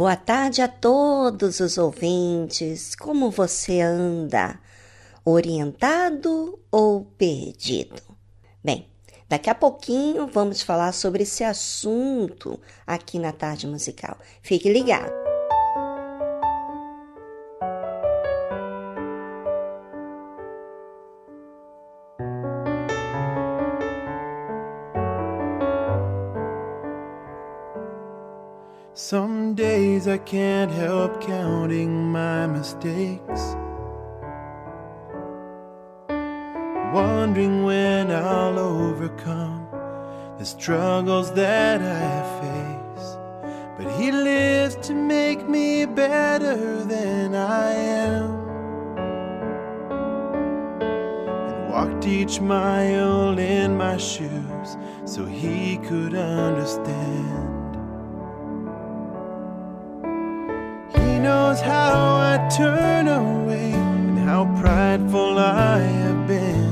Boa tarde a todos os ouvintes. Como você anda? Orientado ou perdido? Bem, daqui a pouquinho vamos falar sobre esse assunto aqui na tarde musical. Fique ligado. Days I can't help counting my mistakes. Wondering when I'll overcome the struggles that I face. But He lives to make me better than I am. And walked each mile in my shoes so He could understand. Knows how I turn away and how prideful I have been.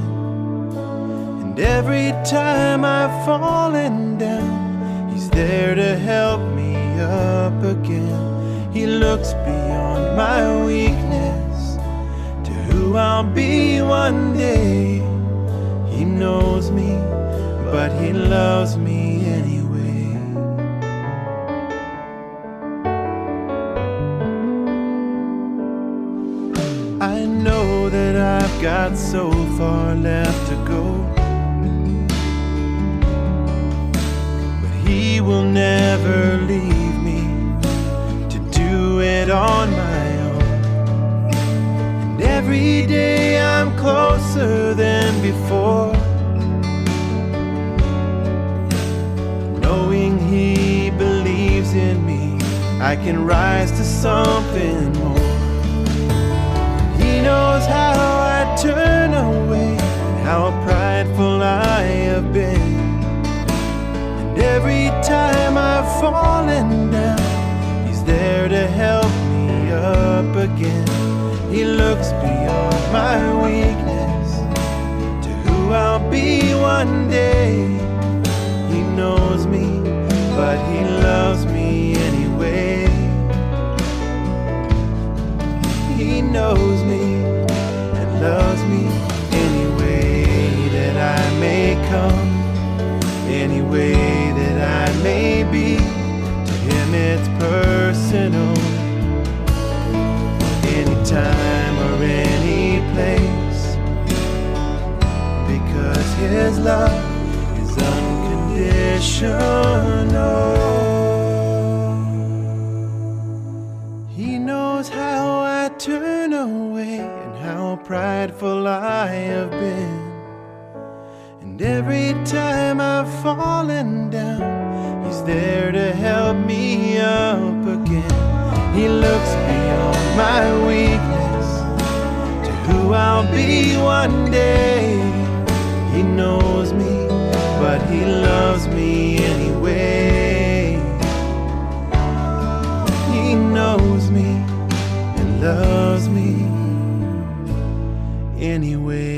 And every time I've fallen down, He's there to help me up again. He looks beyond my weakness to who I'll be one day. He knows me, but He loves me got so far left to go. But He will never leave me to do it on my own. And every day I'm closer than before. Knowing He believes in me, I can rise to something more. He knows how how prideful I have been. And every time I've fallen down, He's there to help me up again. He looks beyond my weakness to who I'll be one day. He knows me, but He loves me anyway. He knows me and loves me come, any way that I may be. To Him it's personal, anytime or any place, because His love is unconditional. He knows how I turn away and how prideful I have been. And every time I've fallen down, He's there to help me up again. He looks beyond my weakness to who I'll be one day. He knows me, but He loves me anyway. He knows me and loves me anyway.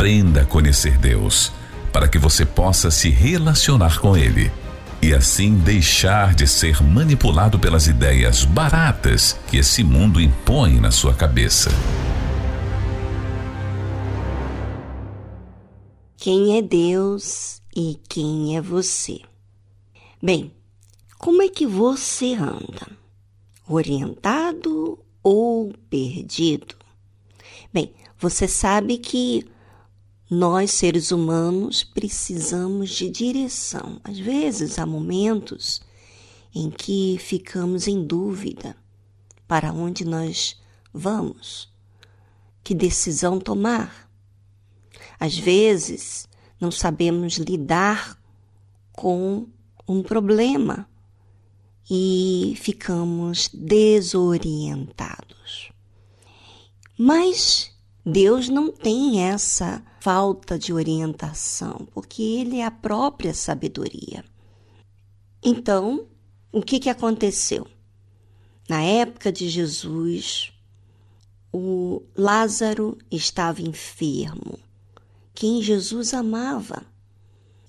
Aprenda a conhecer Deus, para que você possa se relacionar com Ele e assim deixar de ser manipulado pelas ideias baratas que esse mundo impõe na sua cabeça. Quem é Deus e quem é você? Bem, como é que você anda? Orientado ou perdido? Bem, você sabe que nós, seres humanos, precisamos de direção. Às vezes há momentos em que ficamos em dúvida para onde nós vamos, que decisão tomar. Às vezes não sabemos lidar com um problema e ficamos desorientados. Mas Deus não tem essa falta de orientação, porque Ele é a própria sabedoria. Então, o que, que aconteceu? Na época de Jesus, o Lázaro estava enfermo, quem Jesus amava.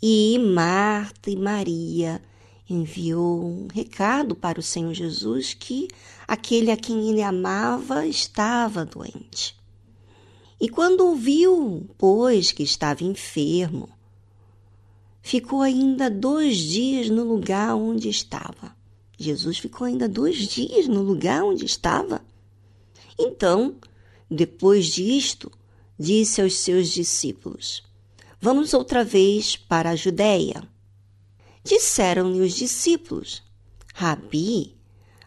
E Marta e Maria enviou um recado para o Senhor Jesus que aquele a quem ele amava estava doente. E quando ouviu, pois, que estava enfermo, ficou ainda dois dias no lugar onde estava. Jesus ficou ainda dois dias no lugar onde estava. Então, depois disto, disse aos seus discípulos: Vamos outra vez para a Judéia. Disseram-lhe os discípulos: Rabi,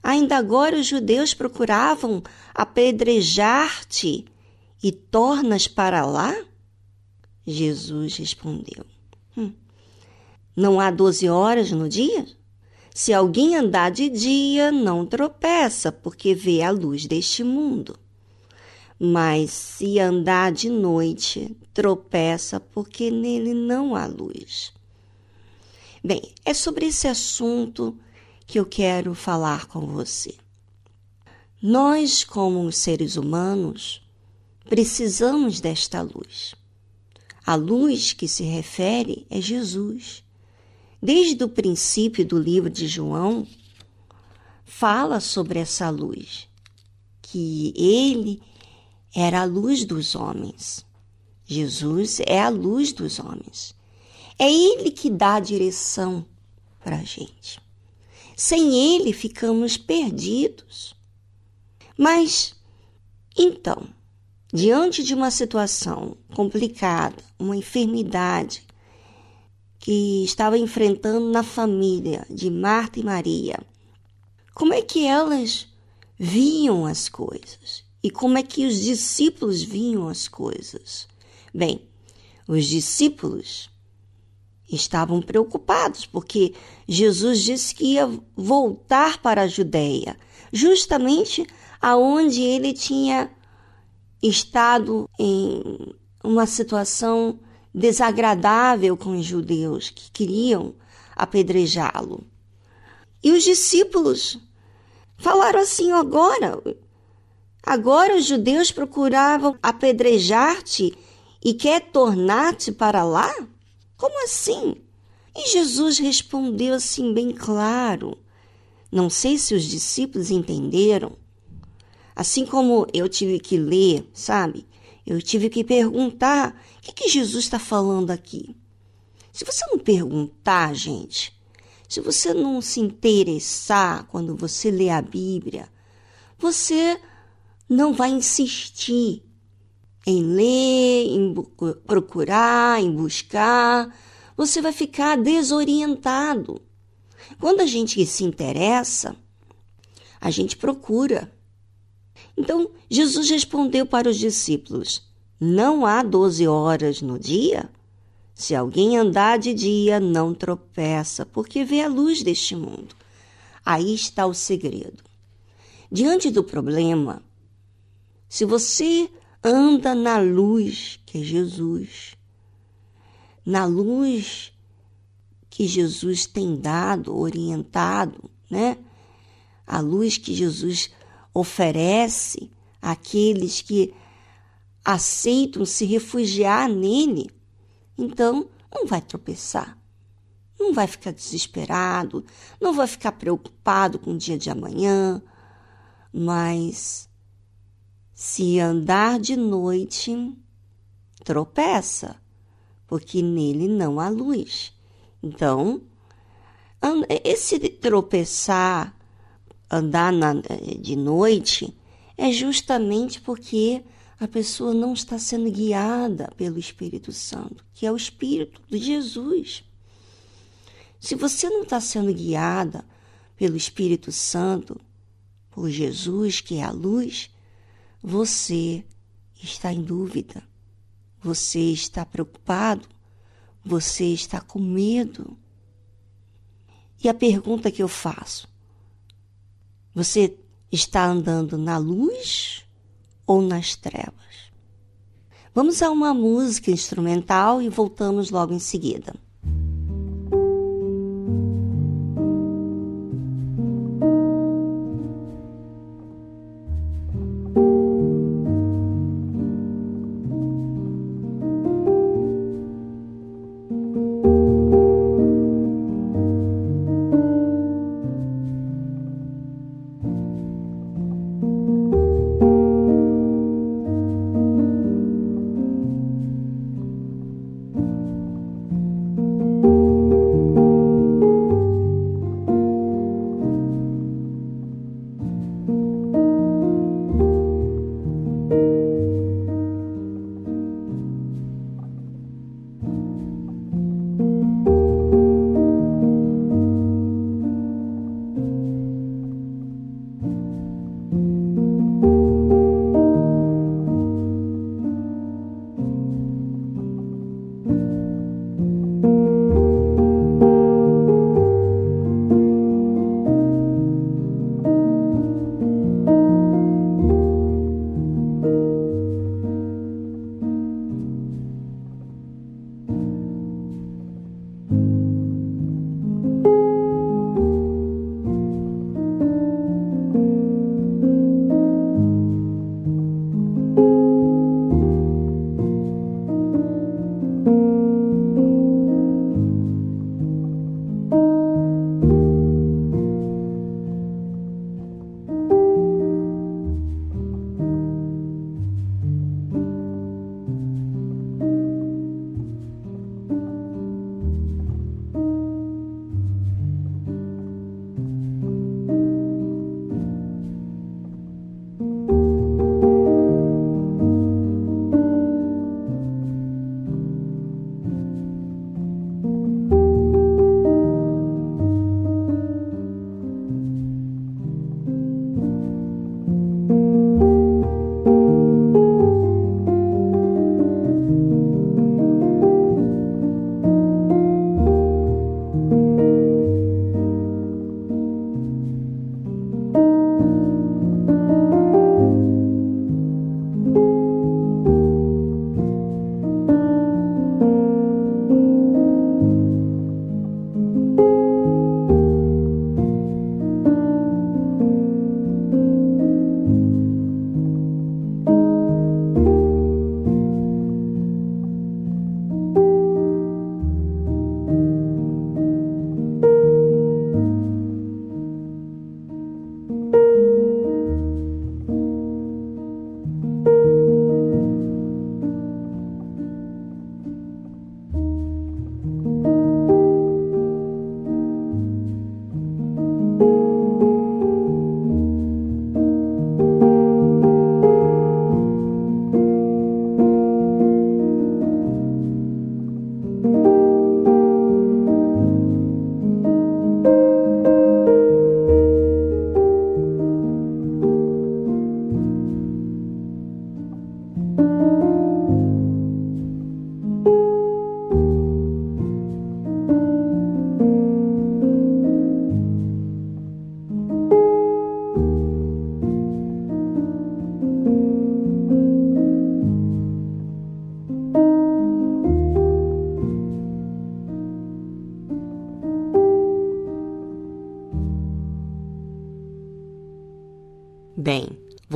ainda agora os judeus procuravam apedrejar-te e tornas para lá? Jesus respondeu: hum, Não há doze horas no dia? Se alguém andar de dia, não tropeça, porque vê a luz deste mundo. Mas se andar de noite, tropeça, porque nele não há luz. Bem, é sobre esse assunto que eu quero falar com você. Nós, como seres humanos, Precisamos desta luz. A luz que se refere é Jesus. Desde o princípio do livro de João, fala sobre essa luz, que ele era a luz dos homens. Jesus é a luz dos homens. É ele que dá a direção para a gente. Sem ele ficamos perdidos. Mas, então, diante de uma situação complicada, uma enfermidade que estava enfrentando na família de Marta e Maria, como é que elas viam as coisas? E como é que os discípulos viam as coisas? Bem, os discípulos estavam preocupados porque Jesus disse que ia voltar para a Judéia, justamente aonde ele tinha estado em uma situação desagradável com os judeus que queriam apedrejá-lo. E os discípulos falaram assim: agora, agora os judeus procuravam apedrejar-te e quer tornar-te para lá? Como assim? E Jesus respondeu assim, bem claro. Não sei se os discípulos entenderam, Assim como eu tive que ler, sabe? Eu tive que perguntar o que, que Jesus está falando aqui. Se você não perguntar, gente, se você não se interessar quando você lê a Bíblia, você não vai insistir em ler, em procurar, em buscar. Você vai ficar desorientado. Quando a gente se interessa, a gente procura. Então Jesus respondeu para os discípulos: Não há doze horas no dia? Se alguém andar de dia, não tropeça, porque vê a luz deste mundo. Aí está o segredo. Diante do problema, se você anda na luz que é Jesus, na luz que Jesus tem dado, orientado, né? A luz que Jesus oferece àqueles que aceitam se refugiar nele, então não vai tropeçar, não vai ficar desesperado, não vai ficar preocupado com o dia de amanhã, mas se andar de noite, tropeça, porque nele não há luz. Então, esse tropeçar, andar na, de noite, é justamente porque a pessoa não está sendo guiada pelo Espírito Santo, que é o Espírito de Jesus. Se você não está sendo guiada pelo Espírito Santo, por Jesus, que é a luz, você está em dúvida, você está preocupado, você está com medo. E a pergunta que eu faço: você está andando na luz ou nas trevas? Vamos a uma música instrumental e voltamos logo em seguida.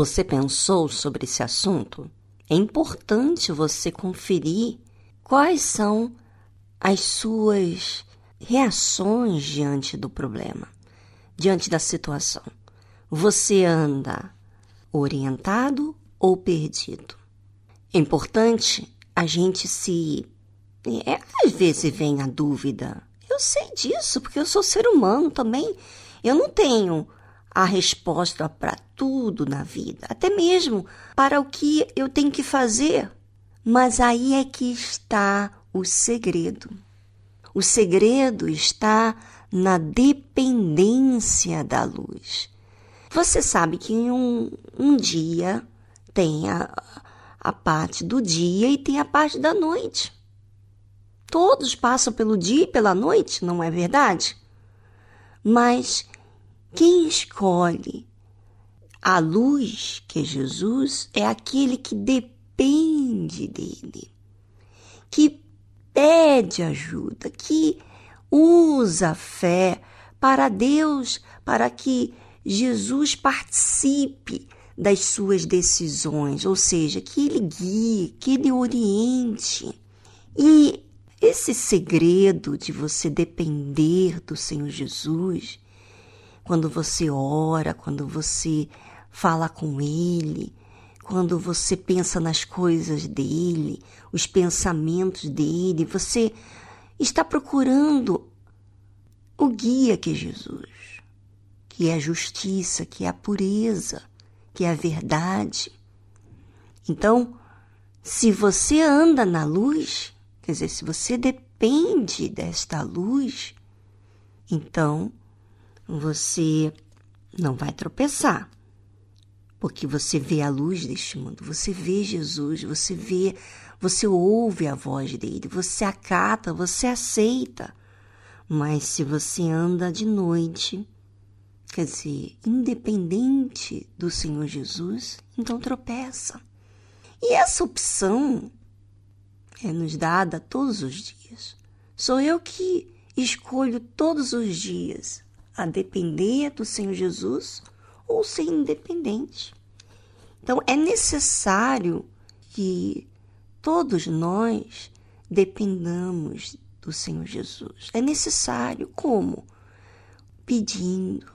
Você pensou sobre esse assunto? É importante você conferir quais são as suas reações diante do problema, diante da situação. Você anda orientado ou perdido? É importante a gente se. É, às vezes vem a dúvida. Eu sei disso, porque eu sou ser humano também. Eu não tenho a resposta para tudo na vida, até mesmo para o que eu tenho que fazer. Mas aí é que está o segredo. O segredo está na dependência da luz. Você sabe que um, um dia tem a, a parte do dia e tem a parte da noite. Todos passam pelo dia e pela noite, não é verdade? Mas quem escolhe a luz, que é Jesus, é aquele que depende dele, que pede ajuda, que usa a fé para Deus, para que Jesus participe das suas decisões, ou seja, que ele guie, que ele oriente. E esse segredo de você depender do Senhor Jesus, quando você ora, quando você fala com Ele, quando você pensa nas coisas dele, os pensamentos dele, você está procurando o guia que é Jesus, que é a justiça, que é a pureza, que é a verdade. Então, se você anda na luz, quer dizer, se você depende desta luz, então você não vai tropeçar. Porque você vê a luz deste mundo, você vê Jesus, você vê, você ouve a voz dele, você acata, você aceita. Mas se você anda de noite, quer dizer, independente do Senhor Jesus, então tropeça. E essa opção é nos dada todos os dias. Sou eu que escolho todos os dias a depender do Senhor Jesus ou ser independente. Então é necessário que todos nós dependamos do Senhor Jesus. É necessário como? Pedindo,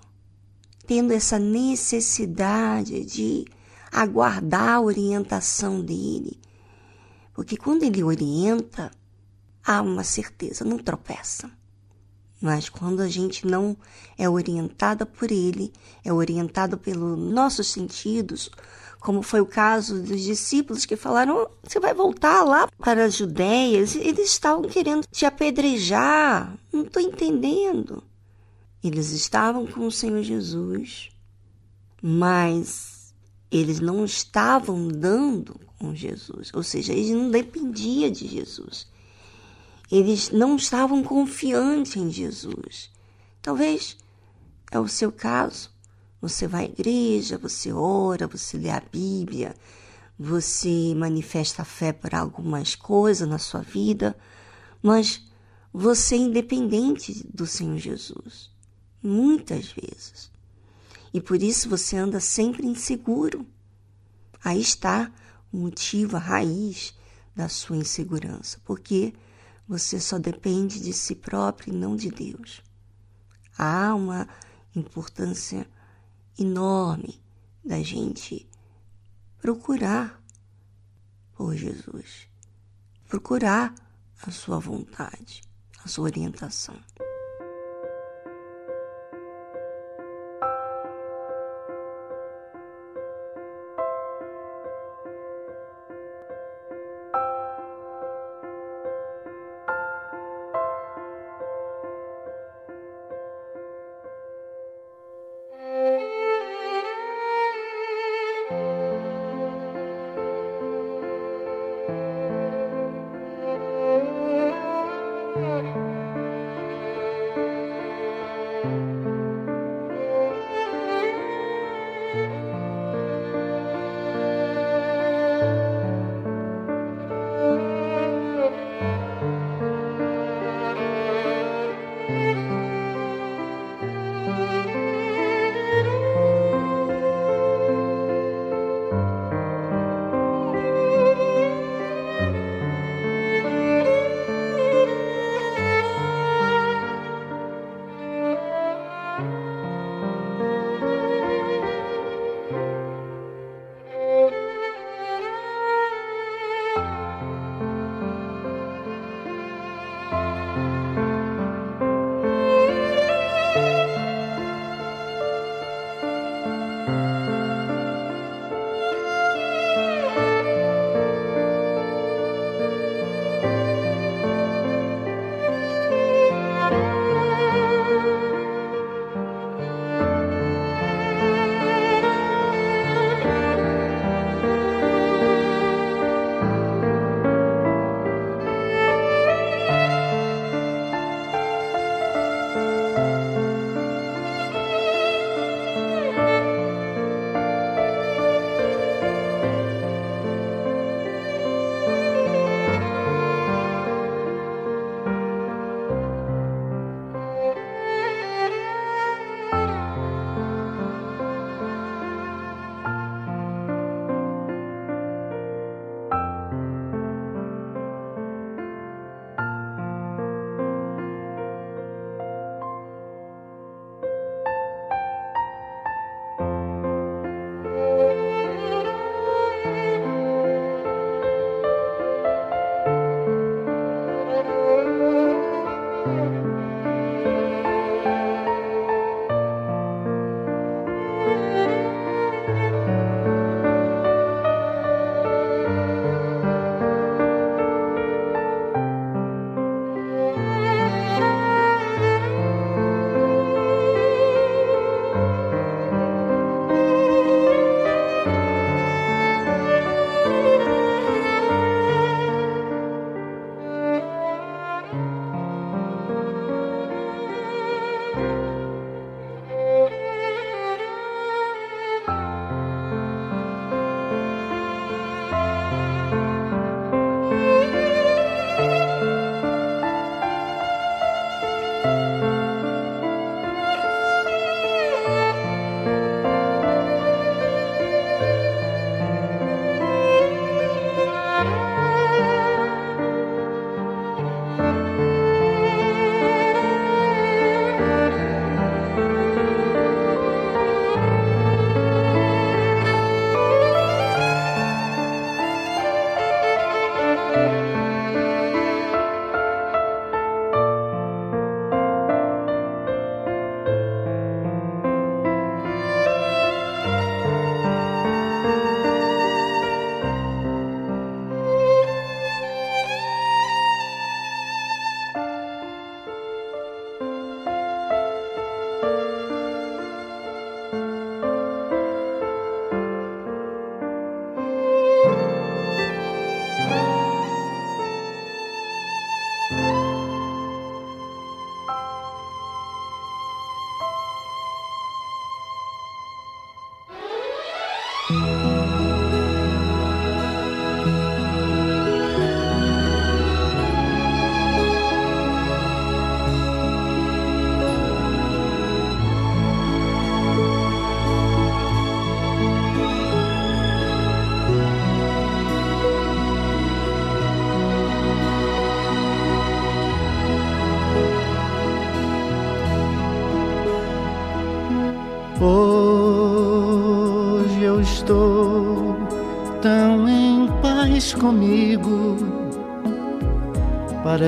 tendo essa necessidade de aguardar a orientação dele. Porque quando ele orienta, há uma certeza, não tropeça. Mas quando a gente não é orientada por ele, é orientado pelos nossos sentidos, como foi o caso dos discípulos que falaram: você vai voltar lá para as Judeias? Eles estavam querendo te apedrejar. Não estou entendendo. Eles estavam com o Senhor Jesus, mas eles não estavam dando com Jesus, ou seja, eles não dependiam de Jesus. Eles não estavam confiantes em Jesus. Talvez é o seu caso. Você vai à igreja, você ora, você lê a Bíblia, você manifesta fé para algumas coisas na sua vida, mas você é independente do Senhor Jesus. Muitas vezes. E por isso você anda sempre inseguro. Aí está o motivo, a raiz da sua insegurança. Porque você só depende de si próprio e não de Deus. Há uma importância enorme da gente procurar por Jesus, procurar a sua vontade, a sua orientação.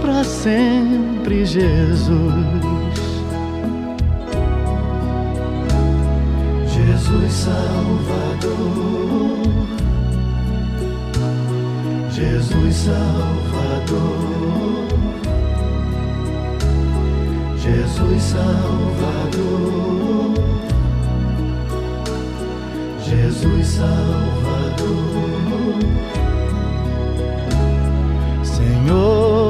para sempre, Jesus. Jesus Salvador, Jesus Salvador. Jesus Salvador, Jesus Salvador. Senhor,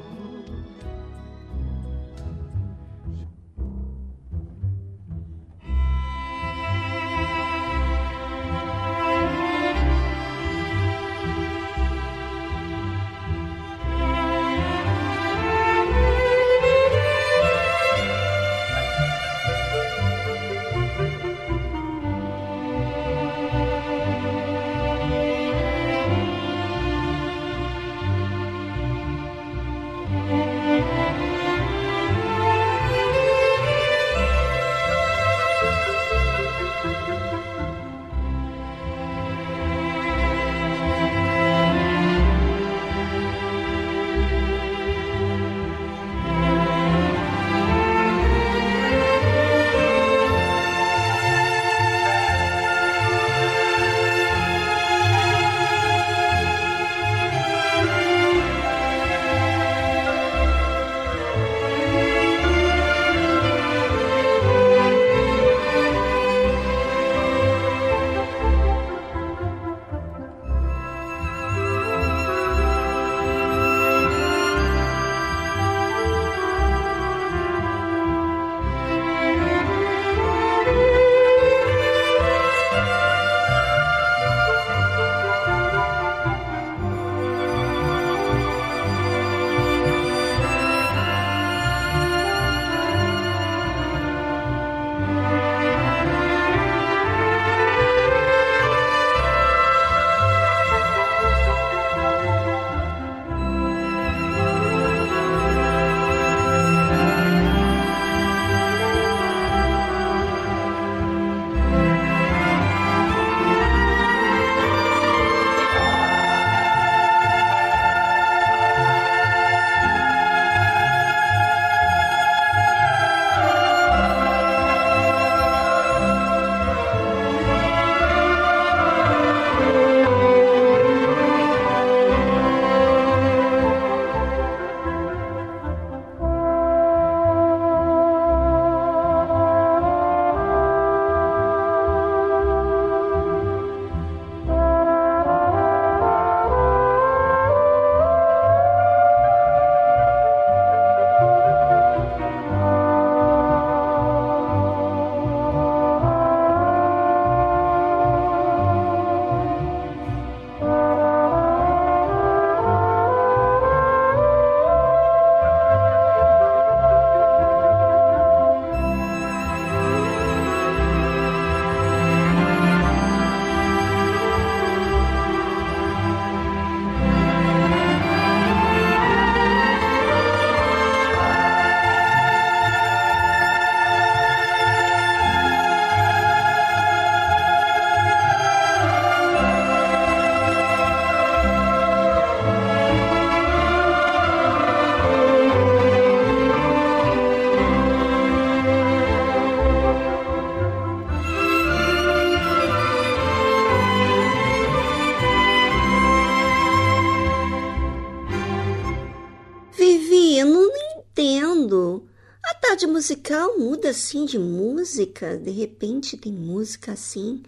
Assim de música, de repente tem música assim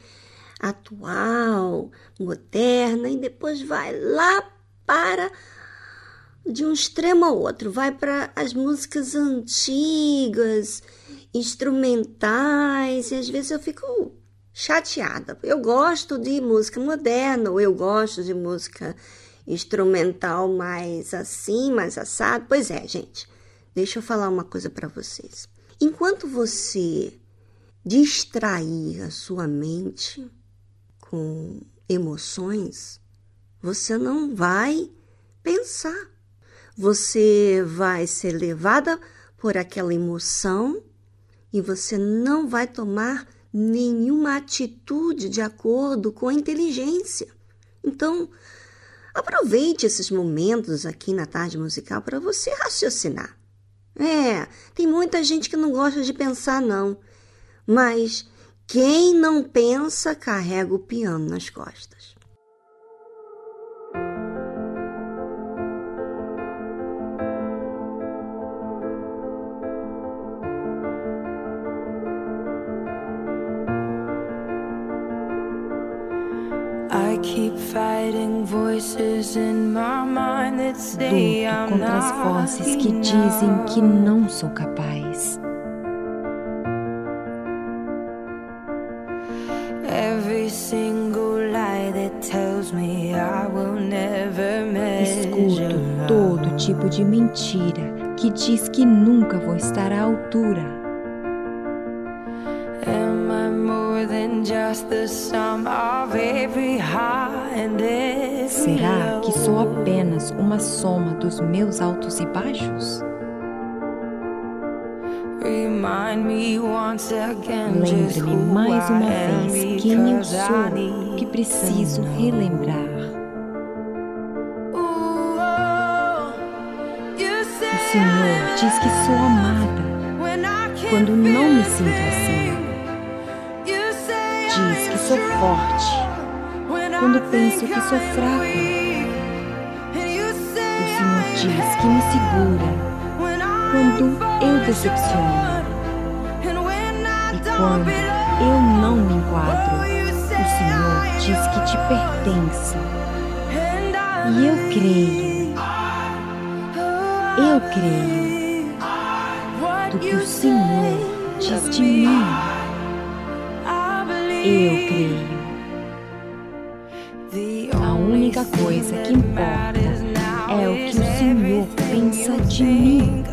atual, moderna e depois vai lá para de um extremo ao outro, vai para as músicas antigas, instrumentais, e às vezes eu fico chateada. Eu gosto de música moderna, ou eu gosto de música instrumental mais assim, mais assado. Pois é, gente. Deixa eu falar uma coisa para vocês. Enquanto você distrair a sua mente com emoções, você não vai pensar. Você vai ser levada por aquela emoção e você não vai tomar nenhuma atitude de acordo com a inteligência. Então, aproveite esses momentos aqui na tarde musical para você raciocinar. É, tem muita gente que não gosta de pensar, não. Mas quem não pensa carrega o piano nas costas. Luto contra as vozes que dizem que não sou capaz. Escuto todo tipo de mentira que diz que nunca vou estar à altura. Será que sou apenas uma soma dos meus altos e baixos? Lembre-me mais uma vez quem eu sou, que preciso relembrar. O Senhor diz que sou amada quando não me sinto assim. Diz que sou forte quando penso que sou fraca. O Senhor diz que me segura quando eu decepciono. E quando eu não me enquadro, o Senhor diz que te pertence. E eu creio, eu creio do que o Senhor diz de mim. Eu creio. A única coisa que importa é o que o Senhor pensa de mim.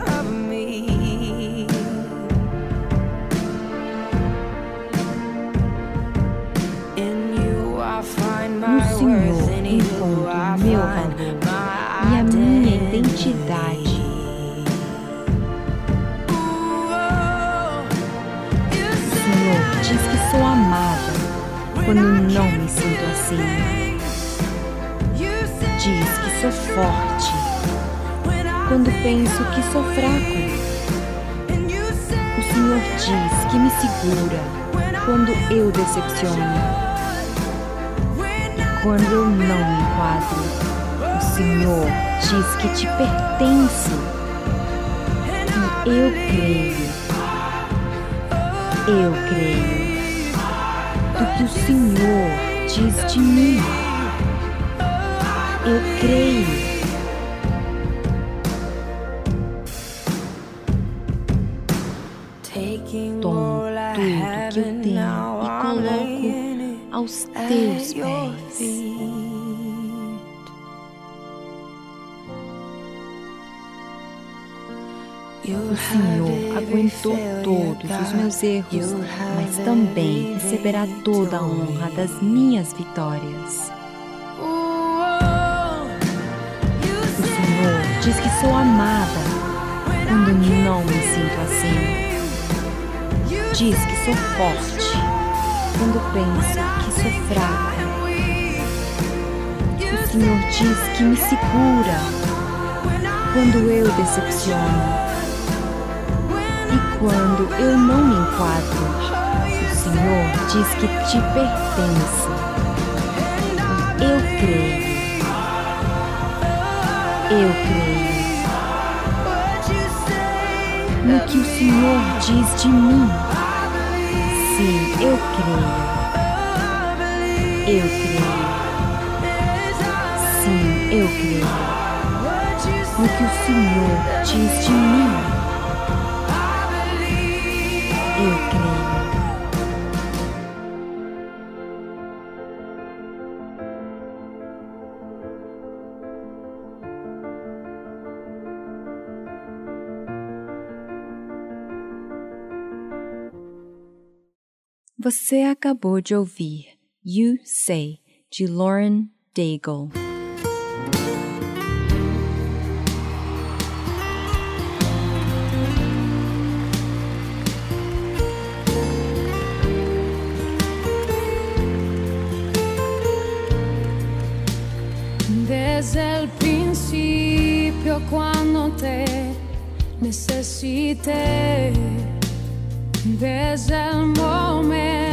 Assim. Diz que sou forte quando penso que sou fraco. O Senhor diz que me segura quando eu decepciono. Quando eu não me enquadro, o Senhor diz que te pertence. E eu creio. Eu creio do que o Senhor diz de mim. Eu creio. Tomo tudo que eu tenho e coloco aos teus Senhor aguentou todos os meus erros, mas também receberá toda a honra das minhas vitórias. O Senhor diz que sou amada quando não me sinto assim. Diz que sou forte quando penso que sou fraca. O Senhor diz que me segura quando eu decepciono. E quando eu não me enquadro, o Senhor diz que te pertence. Eu creio. Eu creio. No que o Senhor diz de mim. Sim, eu creio. Eu creio. Sim, eu creio. No que o Senhor diz de mim. Você acabou de ouvir You Say, de Lauren Daigle. Desde o princípio, quando te necessite. There's a moment.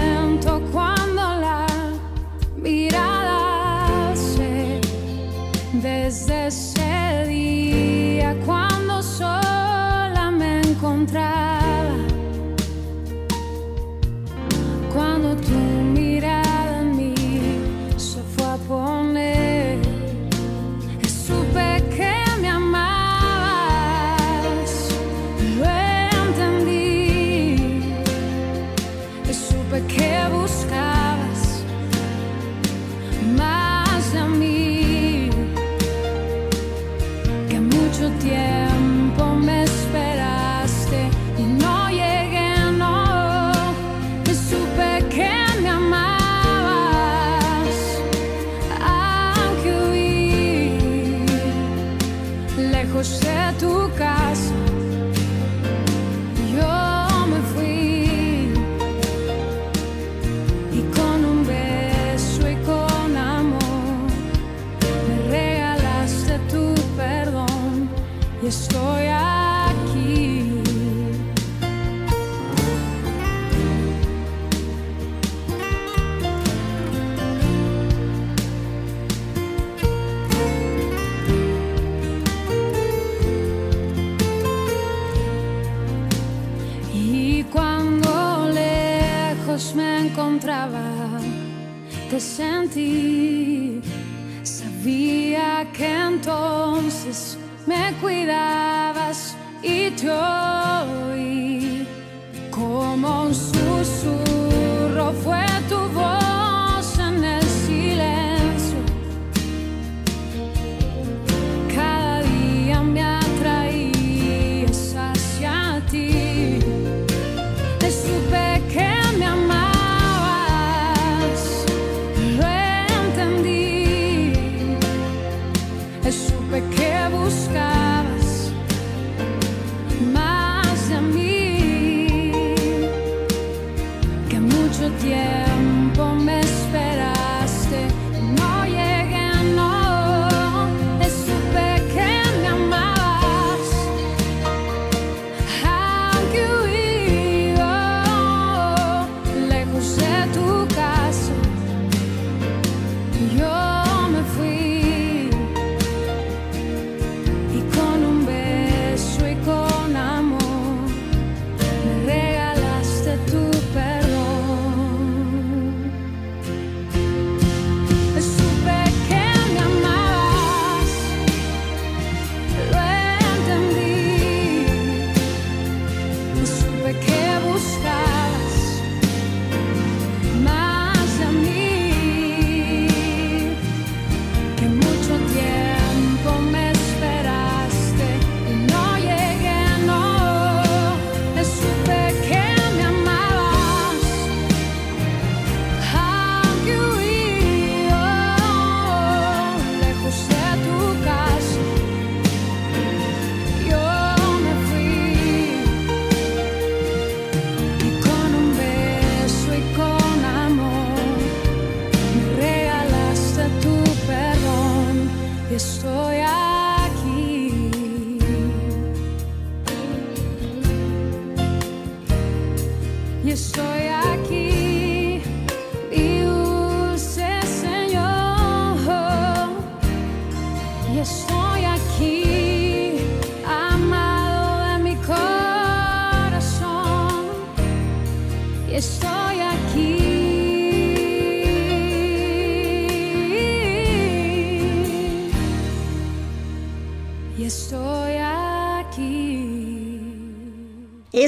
sentir.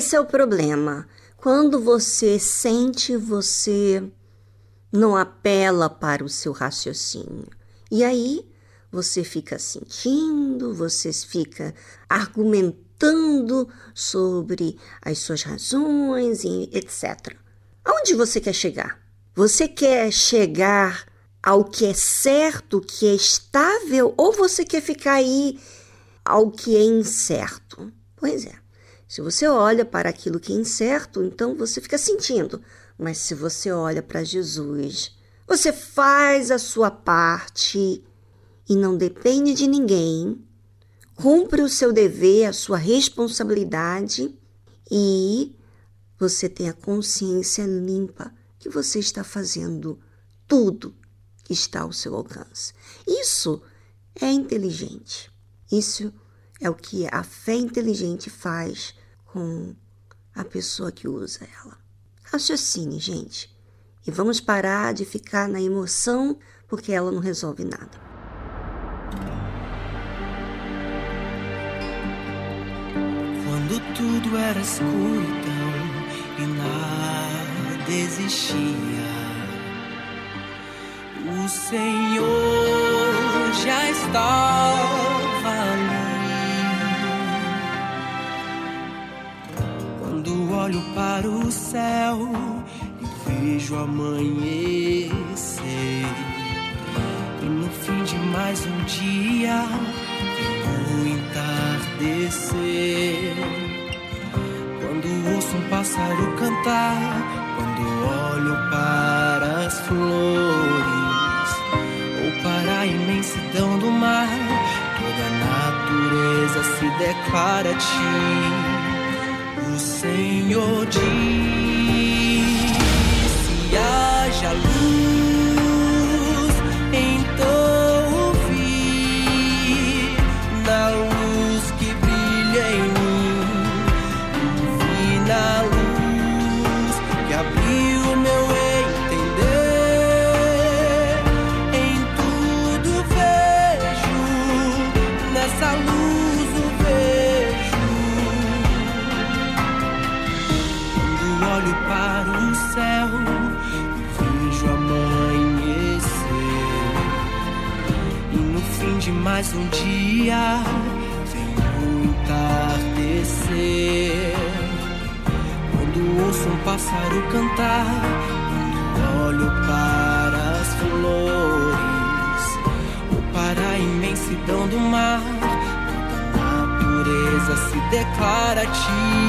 Esse é o problema. Quando você sente, você não apela para o seu raciocínio. E aí você fica sentindo, você fica argumentando sobre as suas razões e etc. Aonde você quer chegar? Você quer chegar ao que é certo, que é estável, ou você quer ficar aí ao que é incerto? Pois é. Se você olha para aquilo que é incerto, então você fica sentindo. Mas se você olha para Jesus, você faz a sua parte e não depende de ninguém, cumpre o seu dever, a sua responsabilidade e você tem a consciência limpa que você está fazendo tudo que está ao seu alcance. Isso é inteligente. Isso é o que a fé inteligente faz com a pessoa que usa ela. Raciocine, gente, e vamos parar de ficar na emoção porque ela não resolve nada. Quando tudo era escuridão e nada existia, o Senhor já estava Quando olho para o céu e vejo amanhecer, e no fim de mais um dia o entardecer. Quando ouço um pássaro cantar, quando olho para as flores, ou para a imensidão do mar, toda a natureza se declara a ti. O Senhor diz: se haja luz, natureza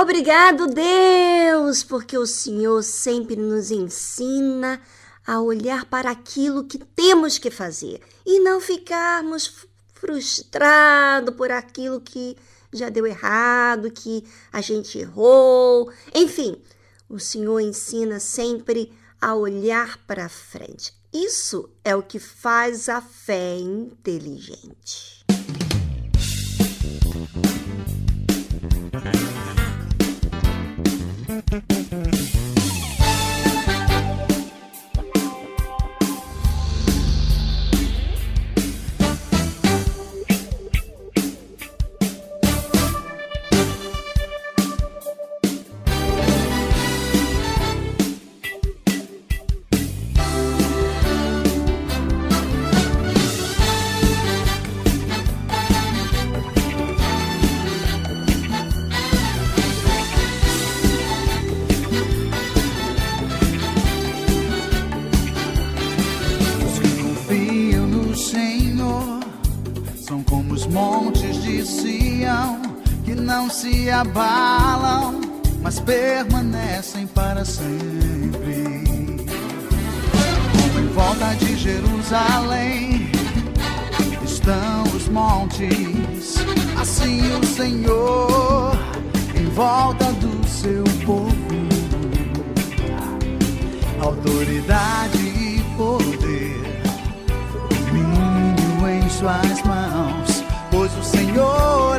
Obrigado, Deus, porque o Senhor sempre nos ensina a olhar para aquilo que temos que fazer e não ficarmos frustrados por aquilo que já deu errado, que a gente errou. Enfim, o Senhor ensina sempre a olhar para frente. Isso é o que faz a fé inteligente. Abalam, mas permanecem para sempre. Em volta de Jerusalém estão os montes, assim o Senhor em volta do seu povo. Autoridade e poder, domínio em suas mãos, pois o Senhor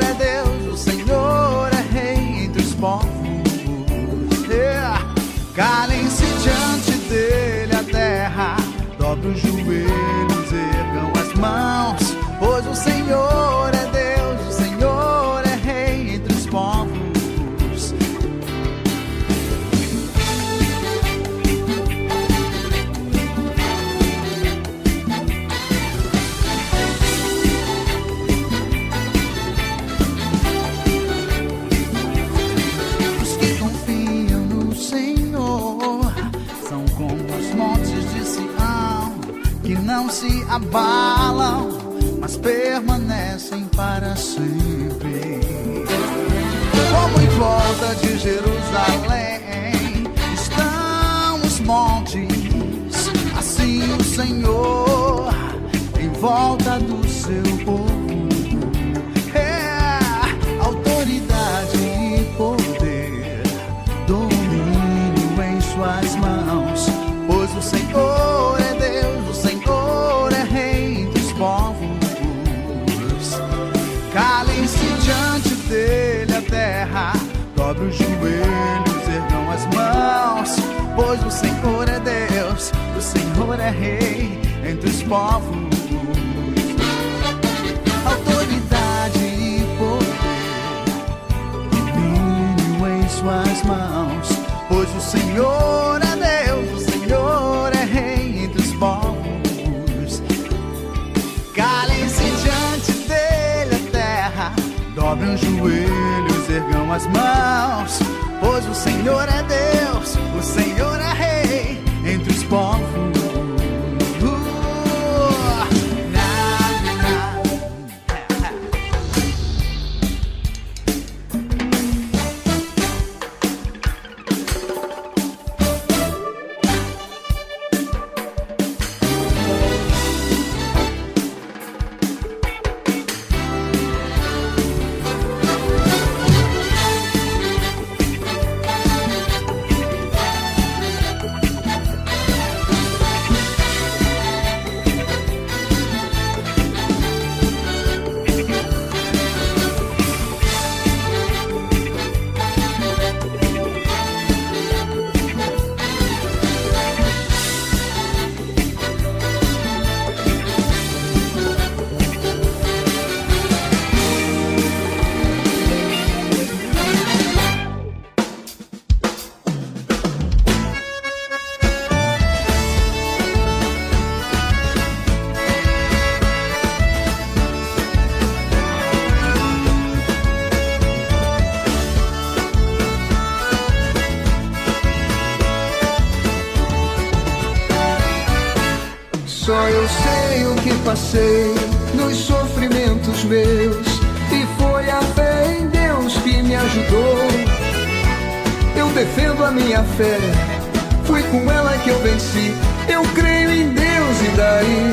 abalam, mas permanecem para sempre. Como em volta de Jerusalém estão os montes, assim o Senhor em volta mãos, pois o Senhor é Deus, o Senhor é minha fé, foi com ela que eu venci. Eu creio em Deus e daí.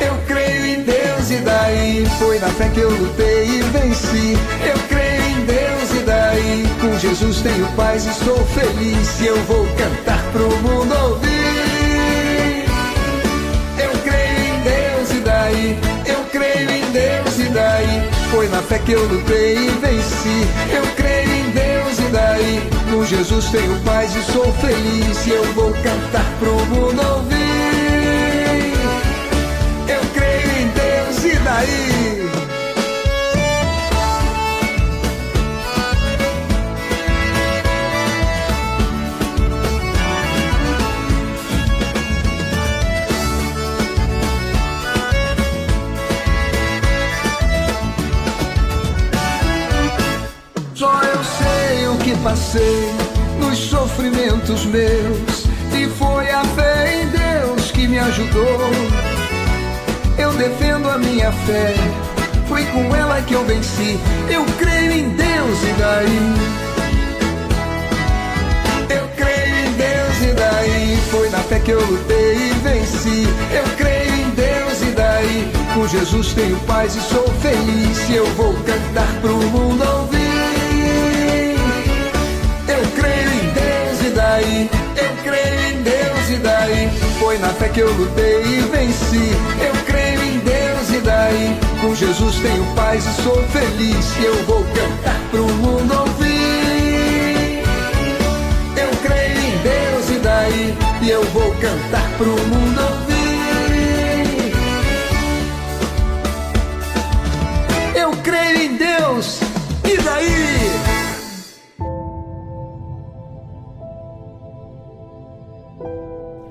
Eu creio em Deus e daí. Foi na fé que eu lutei e venci. Eu creio em Deus e daí. Com Jesus tenho paz, estou feliz. E eu vou cantar pro mundo ouvir. daí? Eu creio em Deus e daí? Foi na fé que eu lutei e venci. Eu creio em Deus e daí? Com Jesus tenho paz e sou feliz. E eu vou cantar pro mundo ouvir. Eu creio em Deus e daí? Passei nos sofrimentos meus e foi a fé em Deus que me ajudou. Eu defendo a minha fé, foi com ela que eu venci. Eu creio em Deus e daí. Eu creio em Deus e daí. Foi na fé que eu lutei e venci. Eu creio em Deus e daí. Com Jesus tenho paz e sou feliz. Eu vou cantar pro mundo ouvir. Daí? Eu creio em Deus e daí? Foi na fé que eu lutei e venci. Eu creio em Deus e daí? Com Jesus tenho paz e sou feliz. Eu vou cantar pro mundo ouvir. Eu creio em Deus e daí? E eu vou cantar pro mundo ouvir.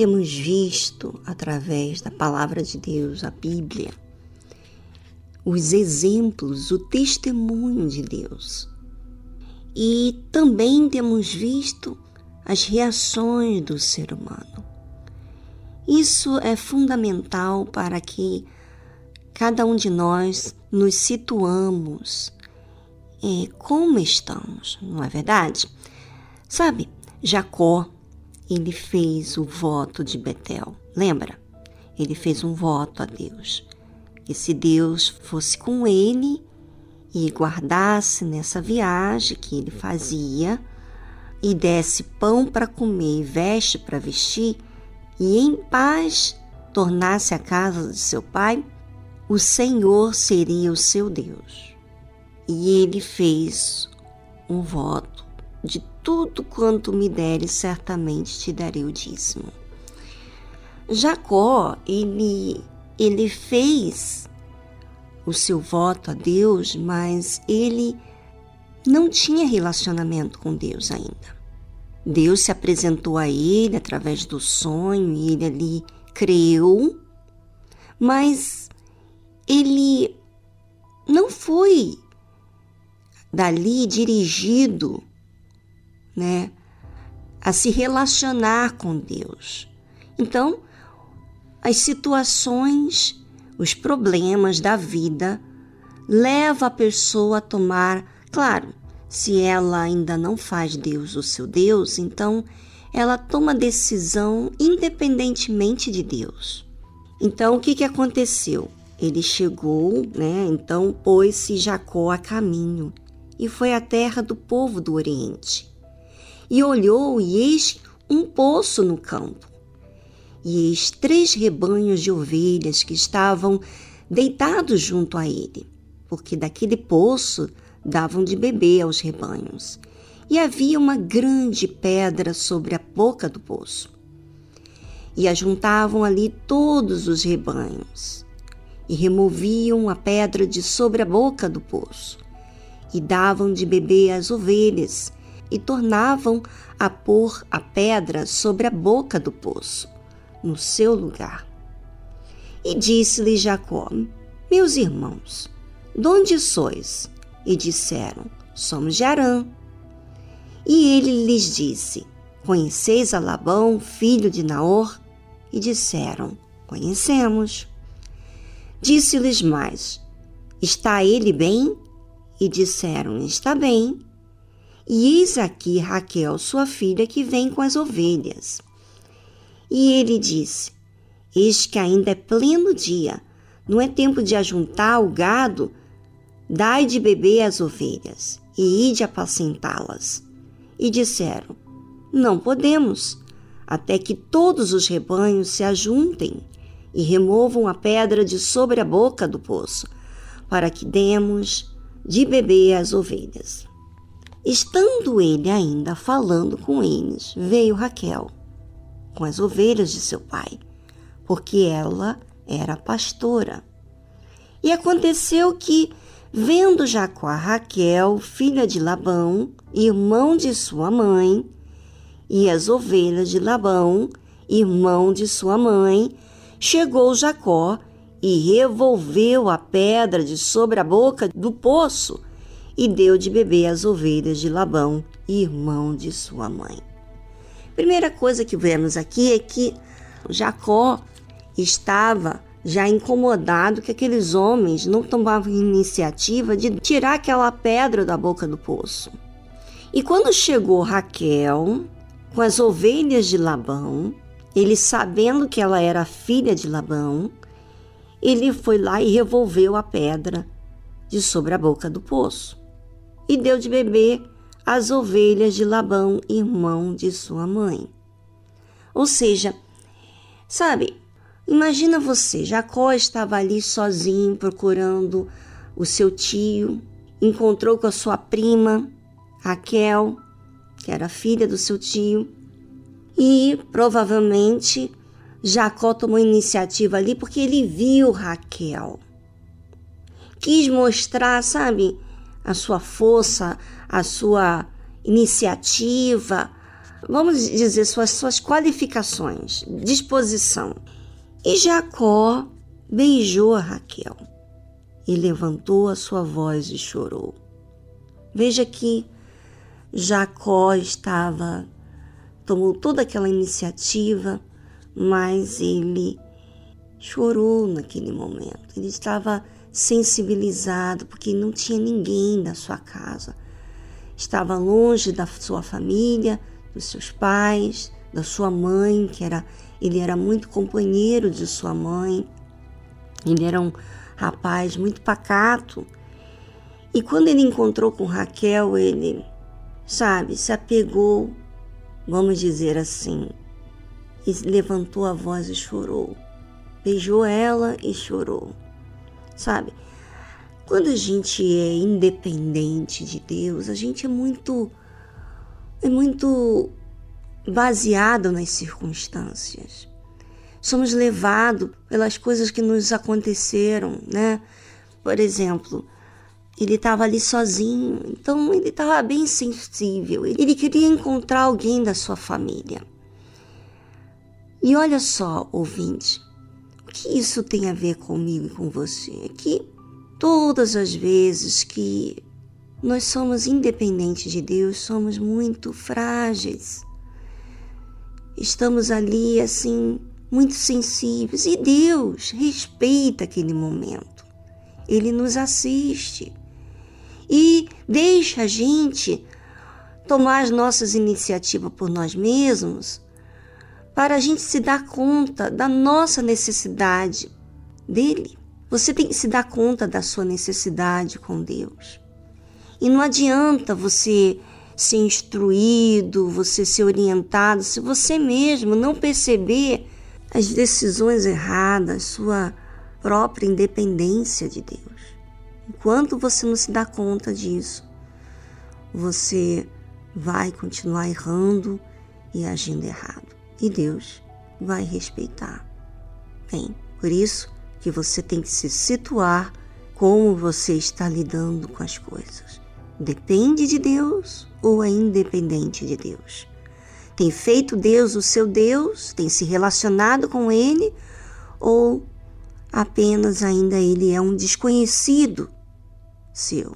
Temos visto através da palavra de Deus, a Bíblia, os exemplos, o testemunho de Deus. E também temos visto as reações do ser humano. Isso é fundamental para que cada um de nós nos situamos é, como estamos, não é verdade? Sabe, Jacó, ele fez o voto de Betel, lembra? Ele fez um voto a Deus. Que se Deus fosse com ele e guardasse nessa viagem que ele fazia, e desse pão para comer e veste para vestir, e em paz tornasse a casa de seu pai, o Senhor seria o seu Deus. E ele fez um voto de tudo quanto me deres, certamente te darei o dízimo. Jacó, ele, ele fez o seu voto a Deus, mas ele não tinha relacionamento com Deus ainda. Deus se apresentou a ele através do sonho e ele ali creu, mas ele não foi dali dirigido né, a se relacionar com Deus. Então, as situações, os problemas da vida levam a pessoa a tomar, claro, se ela ainda não faz Deus o seu Deus, então ela toma decisão independentemente de Deus. Então, o que, que aconteceu? Ele chegou, né? Então pôs-se Jacó a caminho e foi à terra do povo do Oriente. E olhou, e eis um poço no campo. E eis três rebanhos de ovelhas que estavam deitados junto a ele, porque daquele poço davam de beber aos rebanhos. E havia uma grande pedra sobre a boca do poço. E ajuntavam ali todos os rebanhos, e removiam a pedra de sobre a boca do poço, e davam de beber às ovelhas, e tornavam a pôr a pedra sobre a boca do poço, no seu lugar. E disse-lhe Jacó: Meus irmãos, de onde sois? E disseram: Somos de Arã. E ele lhes disse: Conheceis a Labão, filho de Naor? E disseram: Conhecemos. Disse-lhes mais: Está ele bem? E disseram: Está bem. E eis aqui Raquel, sua filha, que vem com as ovelhas. E ele disse: Eis que ainda é pleno dia, não é tempo de ajuntar o gado? Dai de beber às ovelhas, e ide apacentá-las. E disseram: Não podemos, até que todos os rebanhos se ajuntem e removam a pedra de sobre a boca do poço, para que demos de beber às ovelhas. Estando ele ainda falando com eles, veio Raquel com as ovelhas de seu pai, porque ela era pastora. E aconteceu que, Vendo Jacó a Raquel, filha de Labão, irmão de sua mãe, e as ovelhas de Labão, irmão de sua mãe, chegou Jacó e revolveu a pedra de sobre a boca do poço e deu de beber às ovelhas de Labão, irmão de sua mãe. Primeira coisa que vemos aqui é que Jacó estava já incomodado que aqueles homens não tomavam iniciativa de tirar aquela pedra da boca do poço. E quando chegou Raquel com as ovelhas de Labão, ele sabendo que ela era filha de Labão, ele foi lá e revolveu a pedra de sobre a boca do poço e deu de beber às ovelhas de Labão, irmão de sua mãe. Ou seja, sabe, imagina você, Jacó estava ali sozinho procurando o seu tio, encontrou com a sua prima, Raquel, que era filha do seu tio, e provavelmente Jacó tomou iniciativa ali porque ele viu Raquel. Quis mostrar, sabe, a sua força, a sua iniciativa, vamos dizer, suas, suas qualificações, disposição. E Jacó beijou a Raquel e levantou a sua voz e chorou. Veja que Jacó estava, tomou toda aquela iniciativa, mas ele chorou naquele momento. Ele estava sensibilizado porque não tinha ninguém na sua casa. Estava longe da sua família, dos seus pais, da sua mãe, que era ele era muito companheiro de sua mãe. Ele era um rapaz muito pacato. E quando ele encontrou com Raquel, ele, sabe, se apegou, vamos dizer assim, e levantou a voz e chorou. Beijou ela e chorou. Sabe? Quando a gente é independente de Deus, a gente é muito é muito baseado nas circunstâncias. Somos levados pelas coisas que nos aconteceram, né? Por exemplo, ele estava ali sozinho, então ele estava bem sensível. Ele queria encontrar alguém da sua família. E olha só, ouvinte, que isso tem a ver comigo e com você? É que todas as vezes que nós somos independentes de Deus, somos muito frágeis. Estamos ali assim, muito sensíveis. E Deus respeita aquele momento. Ele nos assiste e deixa a gente tomar as nossas iniciativas por nós mesmos para a gente se dar conta da nossa necessidade dele. Você tem que se dar conta da sua necessidade com Deus. E não adianta você ser instruído, você ser orientado, se você mesmo não perceber as decisões erradas, sua própria independência de Deus. Enquanto você não se dá conta disso, você vai continuar errando e agindo errado e Deus vai respeitar. Bem, por isso que você tem que se situar como você está lidando com as coisas. Depende de Deus ou é independente de Deus? Tem feito Deus o seu Deus? Tem se relacionado com Ele? Ou apenas ainda Ele é um desconhecido seu?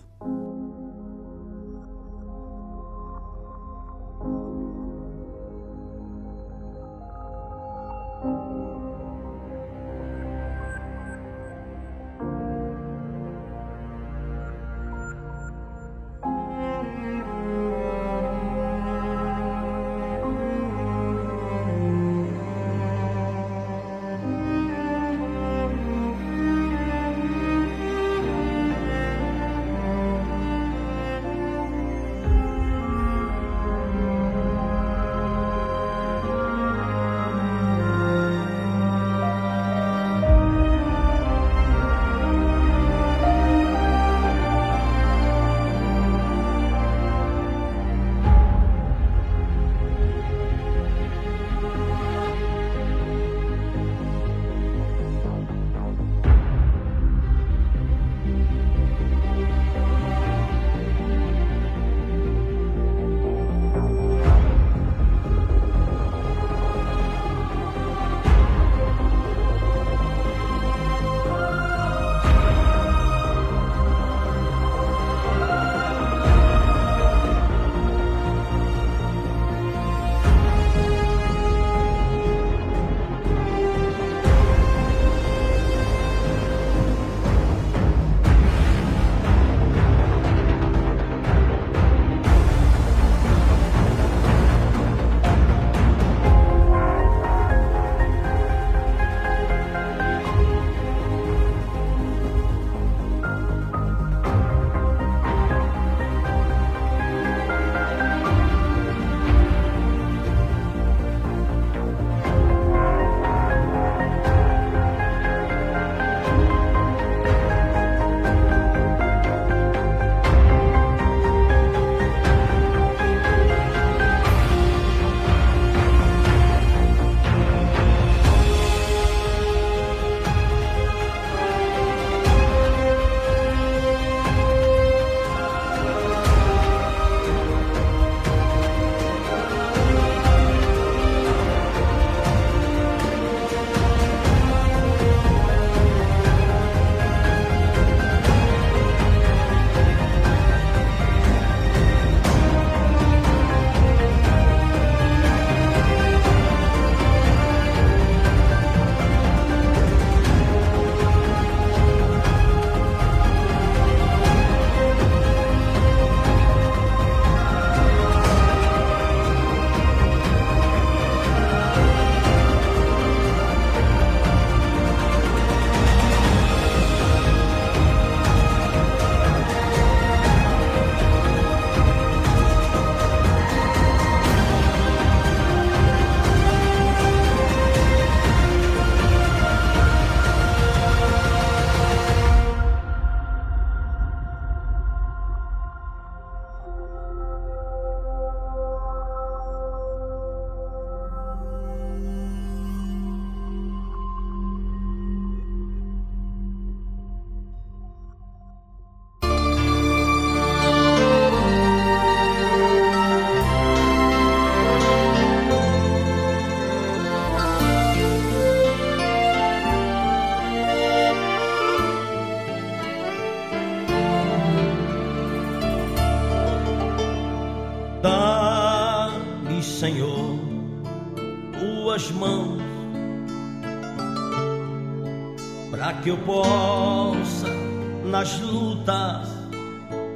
lutar,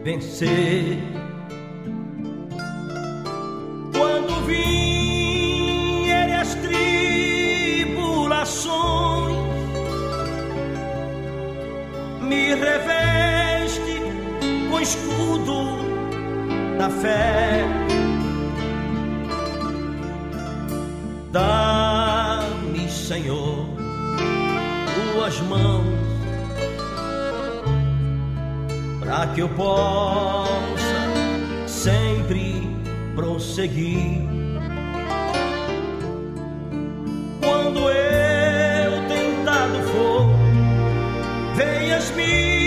vencer. possa sempre prosseguir. Quando eu tentado for, venhas me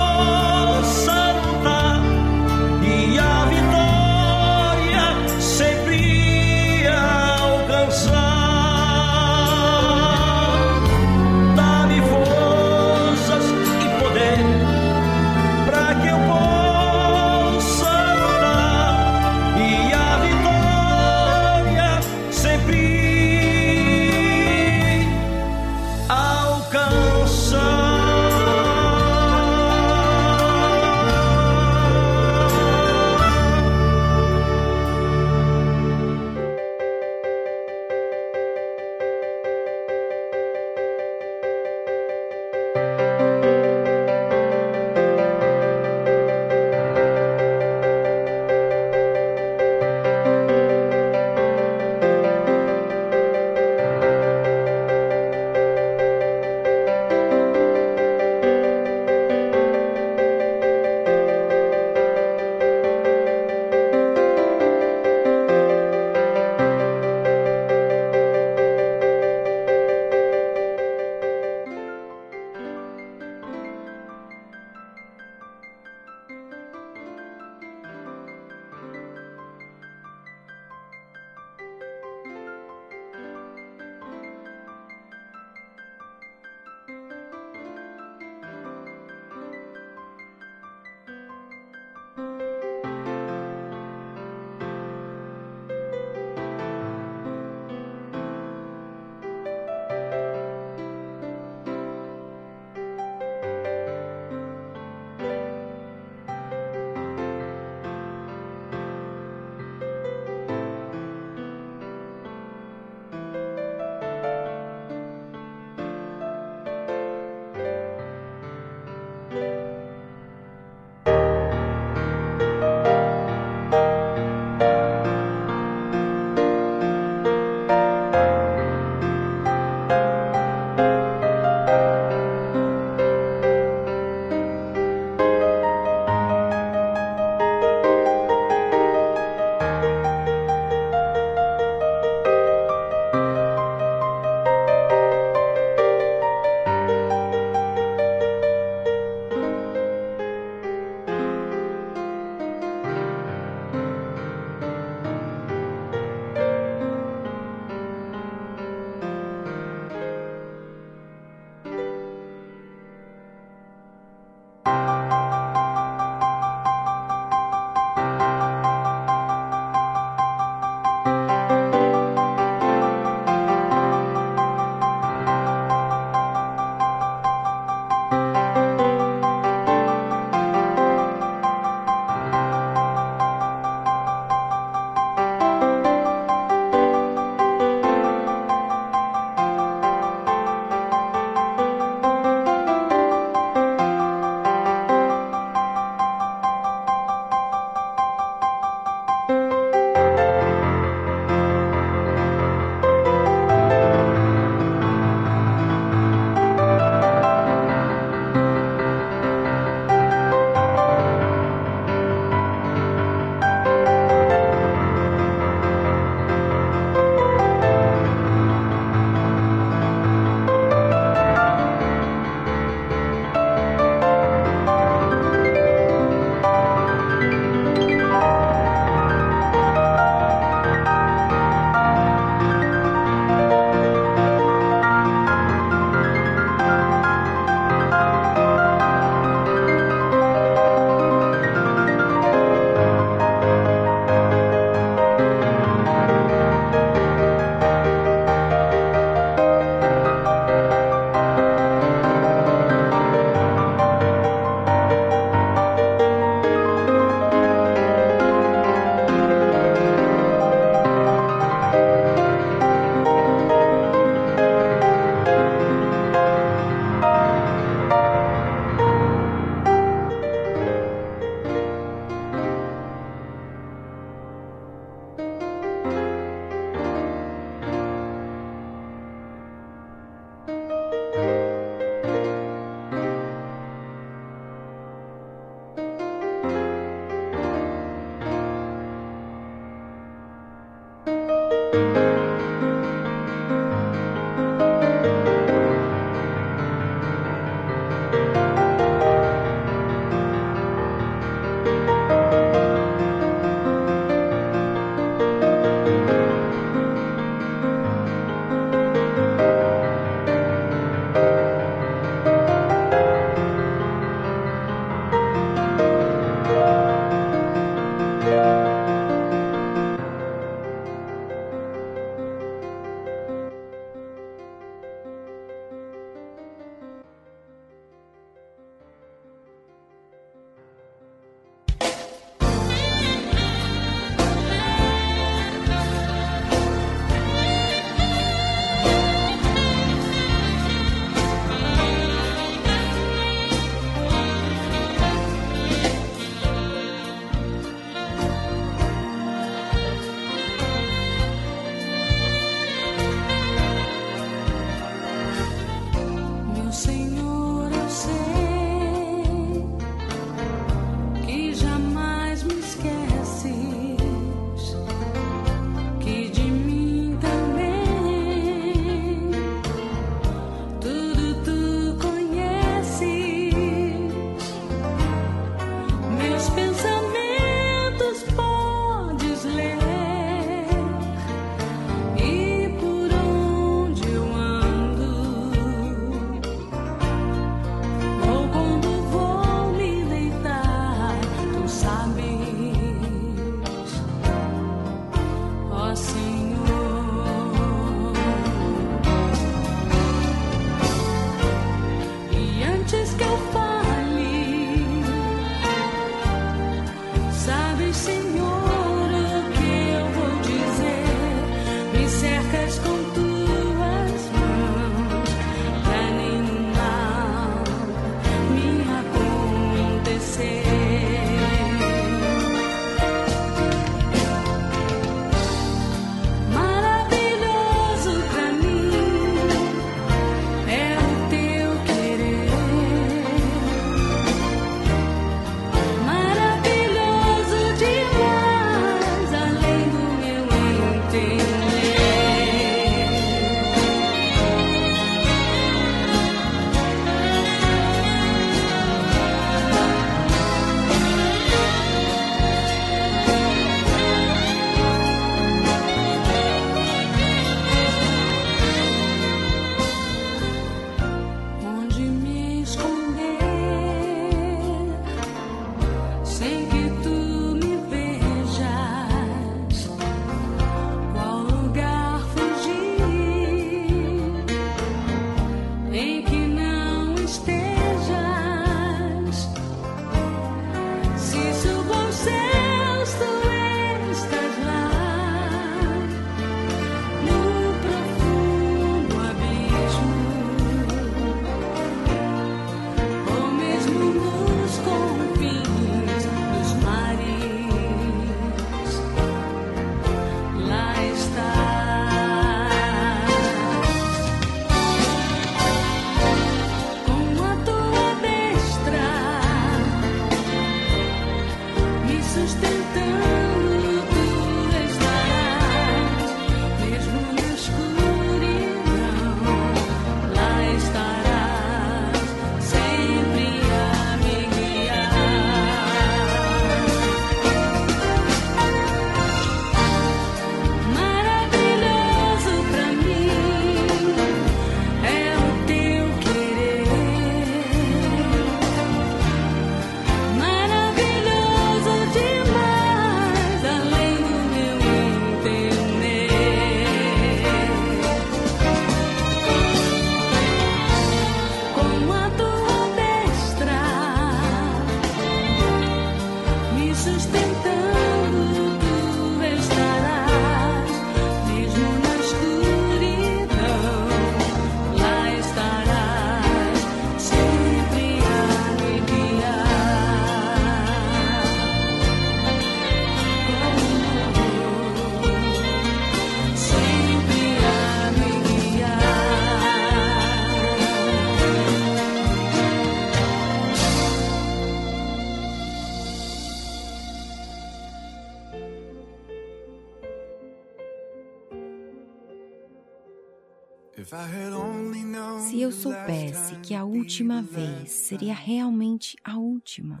última vez seria realmente a última,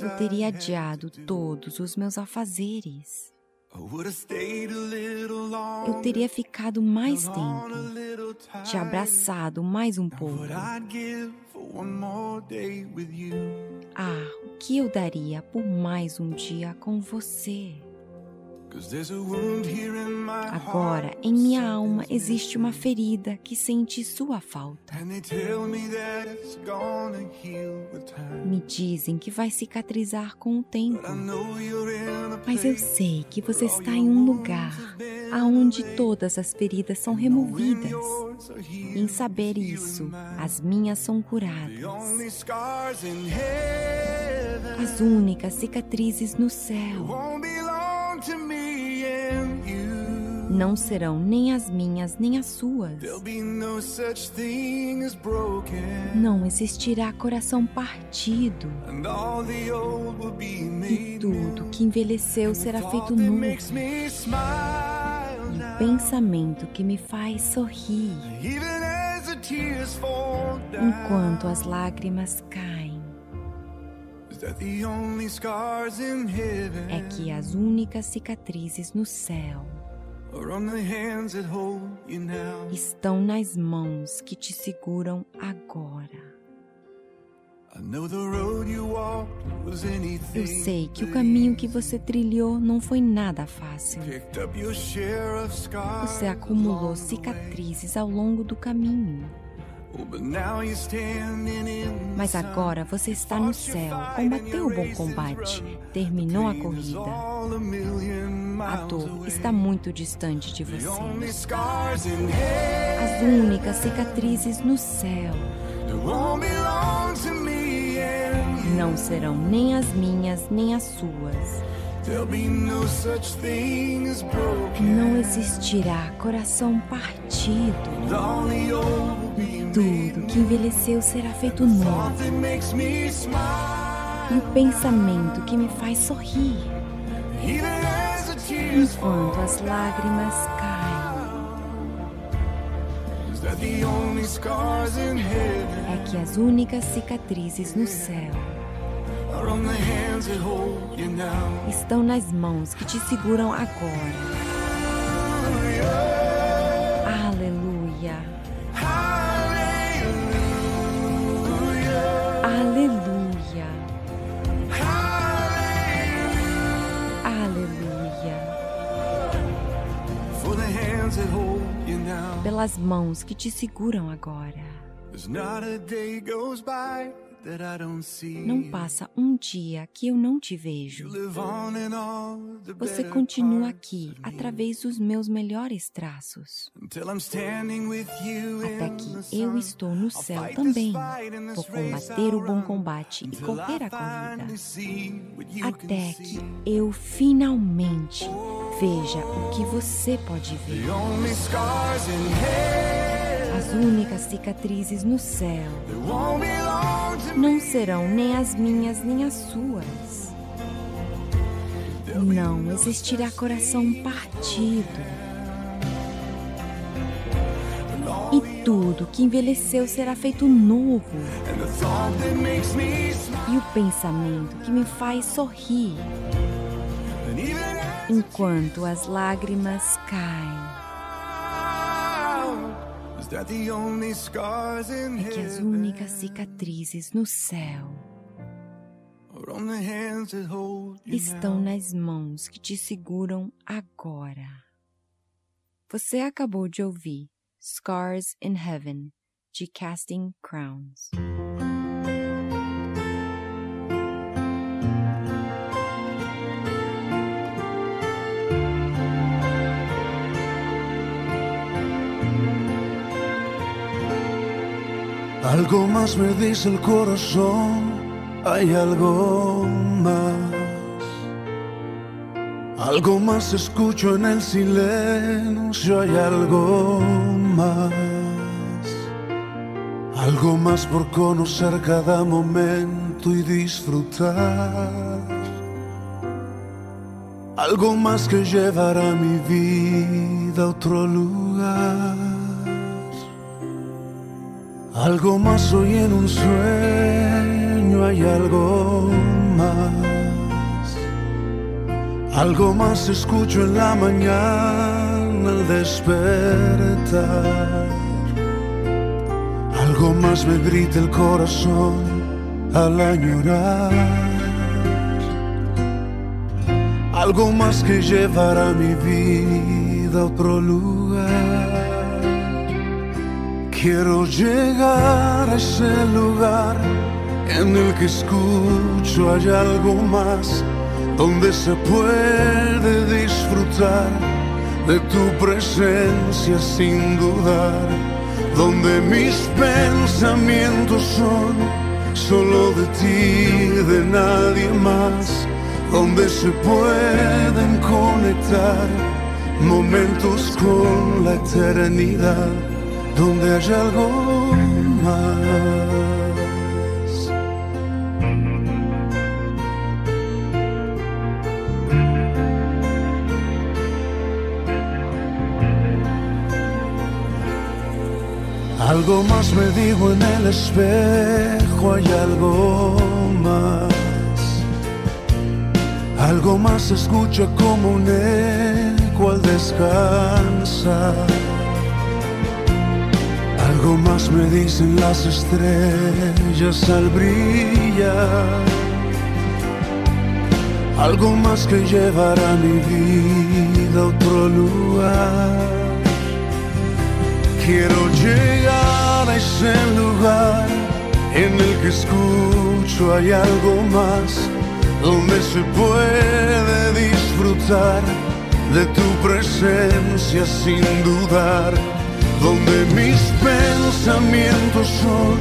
eu teria adiado todos os meus afazeres. Eu teria ficado mais tempo, te abraçado mais um pouco. Ah, o que eu daria por mais um dia com você? Agora, em minha alma existe uma ferida que sente sua falta. Me dizem que vai cicatrizar com o tempo. Mas eu sei que você está em um lugar aonde todas as feridas são removidas. E em saber isso, as minhas são curadas. As únicas cicatrizes no céu não serão nem as minhas nem as suas. Não existirá coração partido. E tudo que envelheceu será feito novo. E o pensamento que me faz sorrir. Enquanto as lágrimas caem. É que as únicas cicatrizes no céu estão nas mãos que te seguram agora. Eu sei que o caminho que você trilhou não foi nada fácil. Você acumulou cicatrizes ao longo do caminho. Mas agora você está no céu, combateu o bom combate, terminou a corrida. A dor está muito distante de você. As únicas cicatrizes no céu não serão nem as minhas nem as suas. Não existirá coração partido. Tudo que envelheceu será feito novo. E o pensamento que me faz sorrir. Enquanto as lágrimas caem. É que as únicas cicatrizes no céu estão nas mãos que te seguram agora. Pelas mãos que te seguram agora. Não passa um dia que eu não te vejo. Você continua aqui através dos meus melhores traços. Até que eu estou no céu também. Vou combater o bom combate e correr a corrida. Até que eu finalmente veja o que você pode ver. As únicas cicatrizes no céu não serão nem as minhas nem as suas. Não existirá coração partido. E tudo que envelheceu será feito novo. E o pensamento que me faz sorrir enquanto as lágrimas caem. É que as únicas cicatrizes no céu estão nas mãos que te seguram agora. Você acabou de ouvir Scars in Heaven de Casting Crowns. Algo más me dice el corazón, hay algo más. Algo más escucho en el silencio, hay algo más. Algo más por conocer cada momento y disfrutar. algo más que llevará mi vida a otro lugar. Algo más hoy en un sueño hay algo más. Algo más escucho en la mañana al despertar. Algo más me grita el corazón al añorar algo más que llevará mi vida a otro lugar. Quiero llegar a ese lugar en el que escucho hay algo más, donde se puede disfrutar de tu presencia sin dudar, donde mis pensamientos son solo de ti, de nadie más donde se pueden conectar momentos con la eternidad, donde hay algo más. Algo más me digo en el espejo, hay algo más. Algo más escucha como un eco al descansar. Algo más me dicen las estrellas al brillar. Algo más que llevará mi vida a otro lugar. Quiero llegar a ese lugar en el que escucho hay algo más donde se puede disfrutar de tu presencia sin dudar, donde mis pensamientos son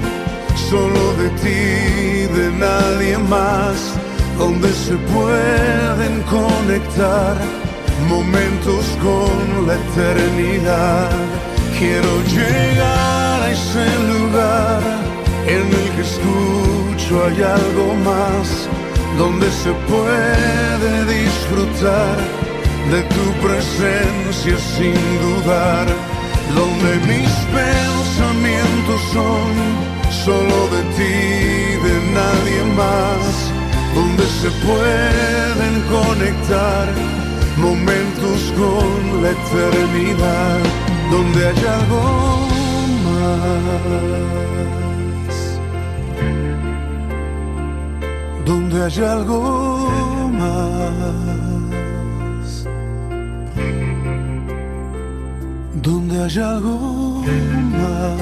solo de ti, de nadie más, donde se pueden conectar momentos con la eternidad. Quiero llegar a ese lugar en el que escucho hay algo más donde se puede disfrutar de tu presencia sin dudar, donde mis pensamientos son solo de ti, de nadie más, donde se pueden conectar momentos con la eternidad, donde hay algo más. donde hay algo más, donde hay algo más,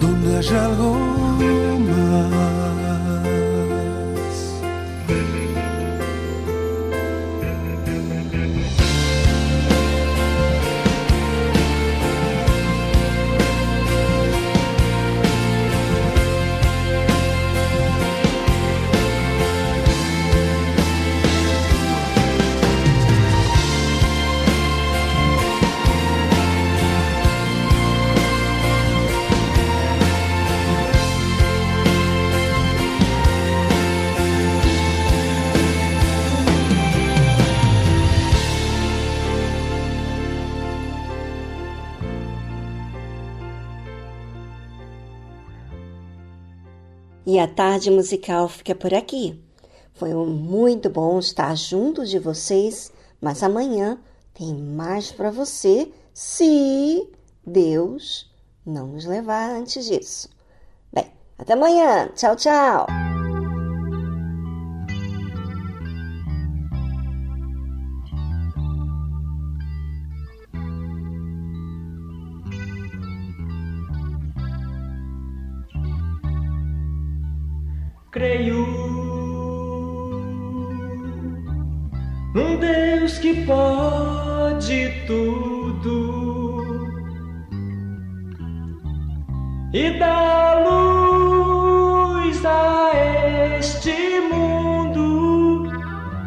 donde hay algo E a tarde musical fica por aqui. Foi muito bom estar junto de vocês, mas amanhã tem mais para você, se Deus não nos levar antes disso. Bem, até amanhã. Tchau, tchau. Creio num Deus que pode tudo e dá luz a este mundo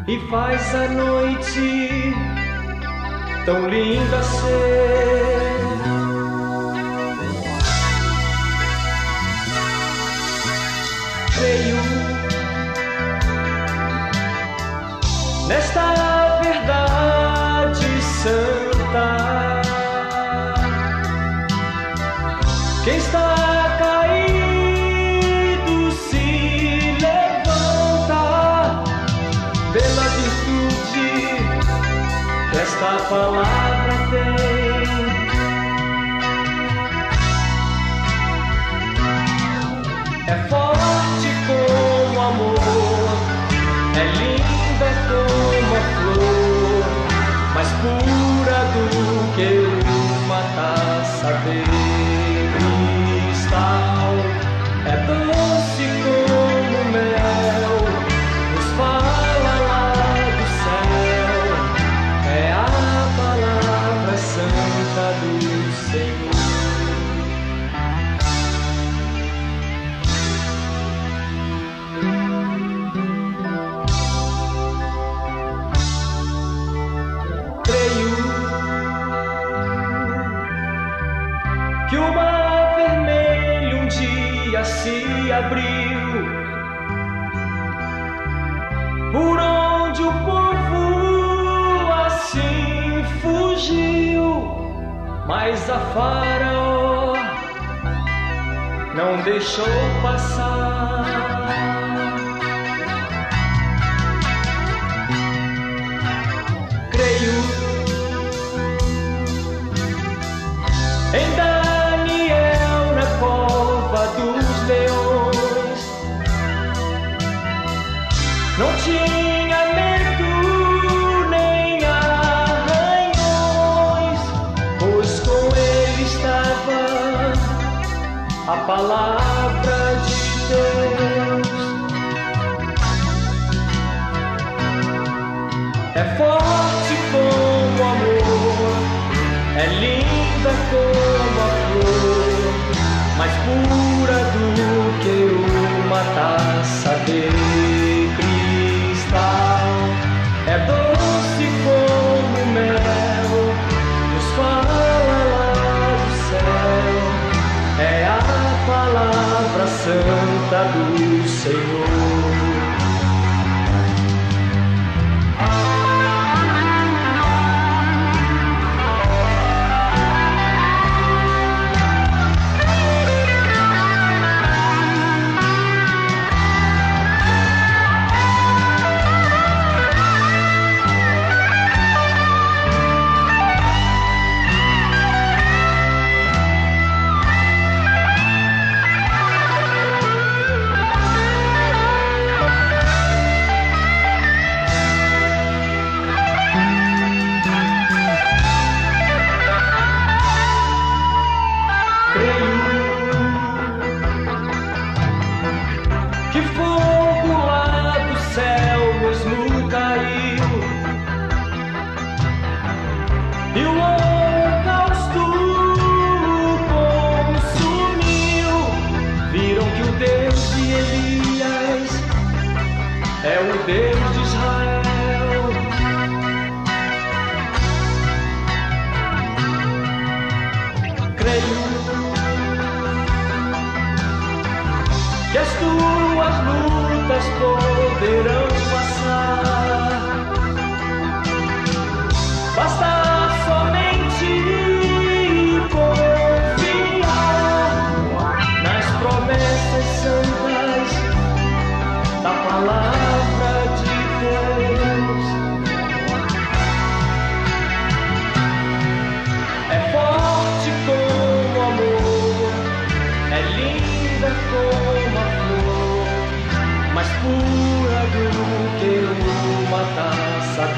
e faz a noite tão linda ser. feio. Nesta verdade santa, quem está caído se levanta pela virtude desta palavra. Mas a Faraó não deixou passar. palavra de Deus é forte como o amor, é linda como a flor, mais pura do que uma taça d'água.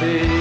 happy.